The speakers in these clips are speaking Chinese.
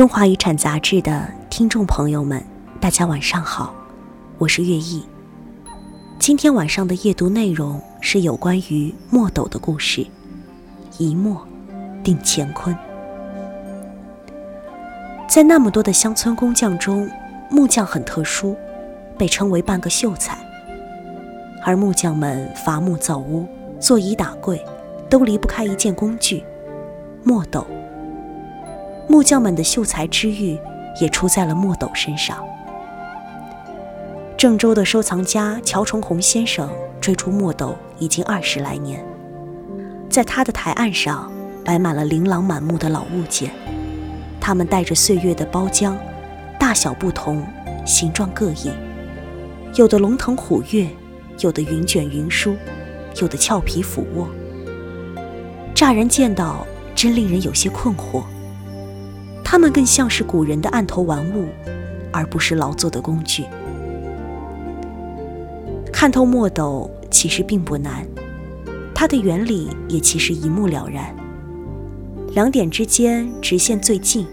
中华遗产杂志的听众朋友们，大家晚上好，我是月意。今天晚上的夜读内容是有关于墨斗的故事，一墨定乾坤。在那么多的乡村工匠中，木匠很特殊，被称为半个秀才。而木匠们伐木造屋、做椅打柜，都离不开一件工具——墨斗。木匠们的秀才之誉也出在了墨斗身上。郑州的收藏家乔崇红先生追逐墨斗已经二十来年，在他的台案上摆满了琳琅满目的老物件，它们带着岁月的包浆，大小不同，形状各异，有的龙腾虎跃，有的云卷云舒，有的俏皮俯卧。乍然见到，真令人有些困惑。它们更像是古人的案头玩物，而不是劳作的工具。看透墨斗其实并不难，它的原理也其实一目了然。两点之间直线最近，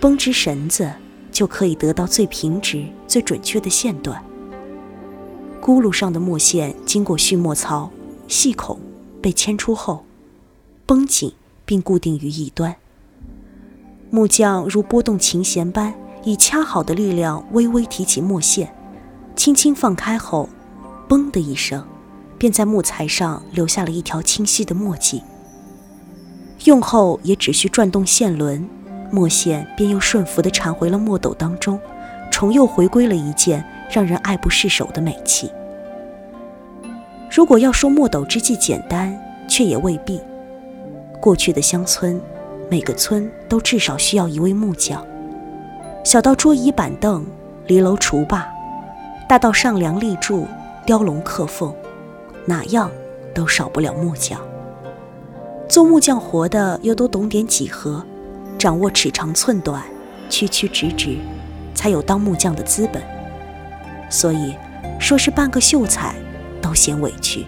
绷直绳子就可以得到最平直、最准确的线段。轱辘上的墨线经过蓄墨槽、细孔被牵出后，绷紧并固定于一端。木匠如拨动琴弦般，以掐好的力量微微提起墨线，轻轻放开后，嘣的一声，便在木材上留下了一条清晰的墨迹。用后也只需转动线轮，墨线便又顺服地缠回了墨斗当中，重又回归了一件让人爱不释手的美器。如果要说墨斗之技简单，却也未必。过去的乡村。每个村都至少需要一位木匠，小到桌椅板凳、篱楼厨坝，大到上梁立柱、雕龙刻凤，哪样都少不了木匠。做木匠活的又都懂点几何，掌握尺长寸短、曲曲直直，才有当木匠的资本。所以，说是半个秀才，都嫌委屈。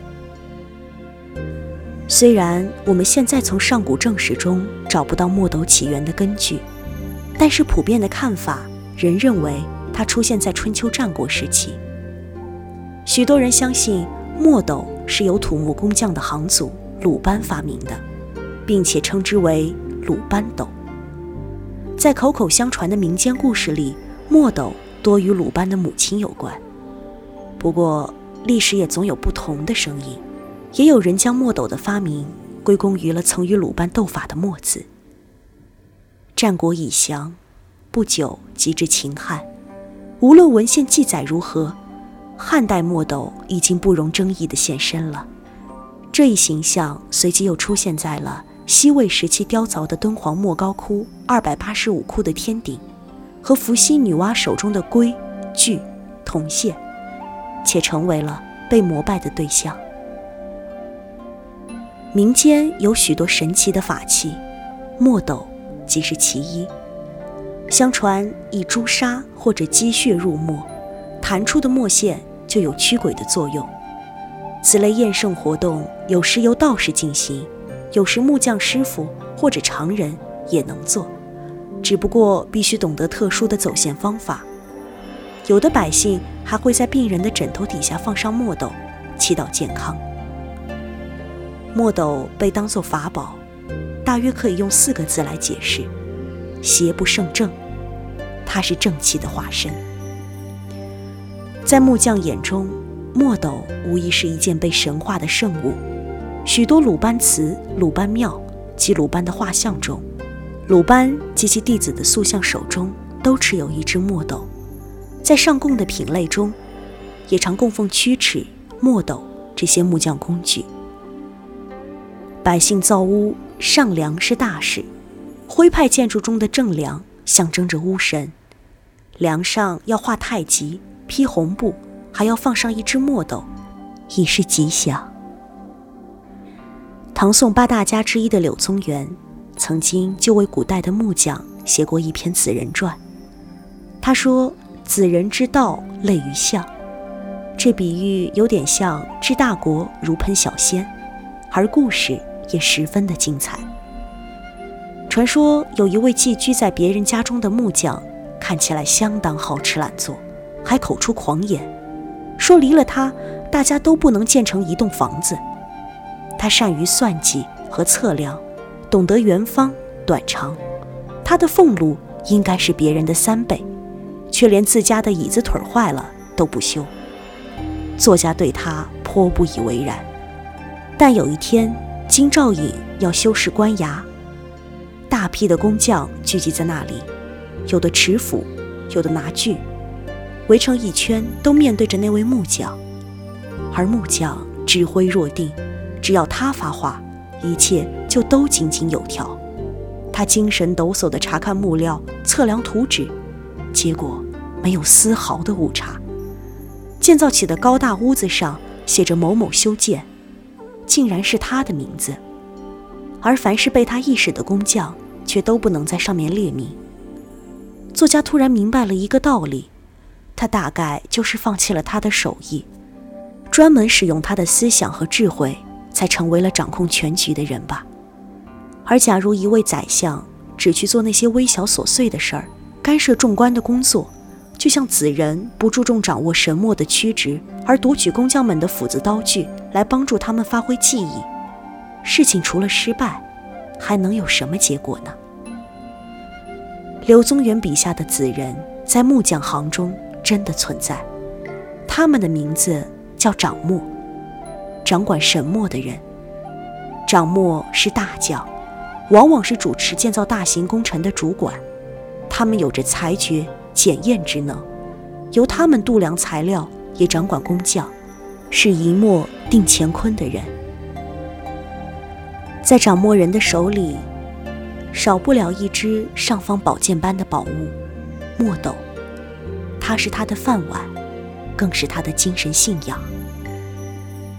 虽然我们现在从上古正史中找不到墨斗起源的根据，但是普遍的看法仍认为它出现在春秋战国时期。许多人相信墨斗是由土木工匠的行祖鲁班发明的，并且称之为鲁班斗。在口口相传的民间故事里，墨斗多与鲁班的母亲有关。不过，历史也总有不同的声音。也有人将墨斗的发明归功于了曾与鲁班斗法的墨子。战国已降，不久即至秦汉，无论文献记载如何，汉代墨斗已经不容争议地现身了。这一形象随即又出现在了西魏时期雕凿的敦煌莫高窟二百八十五窟的天顶，和伏羲女娲手中的龟、巨、铜线，且成为了被膜拜的对象。民间有许多神奇的法器，墨斗即是其一。相传以朱砂或者鸡血入墨，弹出的墨线就有驱鬼的作用。此类验圣活动有时由道士进行，有时木匠师傅或者常人也能做，只不过必须懂得特殊的走线方法。有的百姓还会在病人的枕头底下放上墨斗，祈祷健康。墨斗被当作法宝，大约可以用四个字来解释：邪不胜正。它是正气的化身。在木匠眼中，墨斗无疑是一件被神化的圣物。许多鲁班祠、鲁班庙及鲁班的画像中，鲁班及其弟子的塑像手中都持有一只墨斗。在上供的品类中，也常供奉曲尺、墨斗这些木匠工具。百姓造屋上梁是大事，徽派建筑中的正梁象征着屋神，梁上要画太极、披红布，还要放上一只墨斗，以示吉祥。唐宋八大家之一的柳宗元，曾经就为古代的木匠写过一篇《子人传》。他说：“子人之道，类于象。”这比喻有点像治大国如烹小鲜，而故事。也十分的精彩。传说有一位寄居在别人家中的木匠，看起来相当好吃懒做，还口出狂言，说离了他，大家都不能建成一栋房子。他善于算计和测量，懂得圆方短长，他的俸禄应该是别人的三倍，却连自家的椅子腿坏了都不修。作家对他颇不以为然。但有一天，京兆尹要修饰官衙，大批的工匠聚集在那里，有的持斧，有的拿锯，围成一圈，都面对着那位木匠。而木匠指挥若定。只要他发话，一切就都井井有条。他精神抖擞地查看木料、测量图纸，结果没有丝毫的误差。建造起的高大屋子上写着“某某修建”，竟然是他的名字。而凡是被他意识的工匠，却都不能在上面列名。作家突然明白了一个道理：他大概就是放弃了他的手艺，专门使用他的思想和智慧。才成为了掌控全局的人吧。而假如一位宰相只去做那些微小琐碎的事儿，干涉众官的工作，就像子人不注重掌握神墨的曲直，而夺取工匠们的斧子刀具来帮助他们发挥技艺，事情除了失败，还能有什么结果呢？刘宗元笔下的子人，在木匠行中真的存在，他们的名字叫掌墨。掌管神墨的人，掌墨是大将，往往是主持建造大型工程的主管。他们有着裁决、检验之能，由他们度量材料，也掌管工匠，是一墨定乾坤的人。在掌墨人的手里，少不了一只尚方宝剑般的宝物——墨斗。它是他的饭碗，更是他的精神信仰。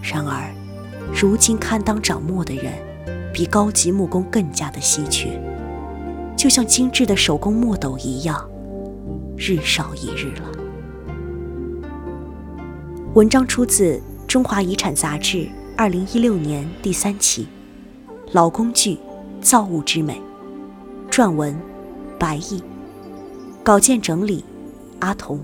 然而，如今堪当掌墨的人，比高级木工更加的稀缺，就像精致的手工墨斗一样，日少一日了。文章出自《中华遗产》杂志二零一六年第三期，《老工具，造物之美》，撰文白毅，稿件整理阿童。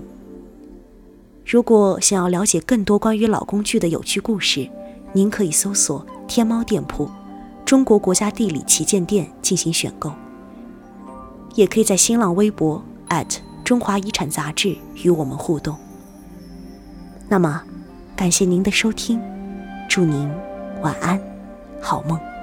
如果想要了解更多关于老工具的有趣故事，您可以搜索天猫店铺“中国国家地理旗舰店”进行选购，也可以在新浪微博中华遗产杂志与我们互动。那么，感谢您的收听，祝您晚安，好梦。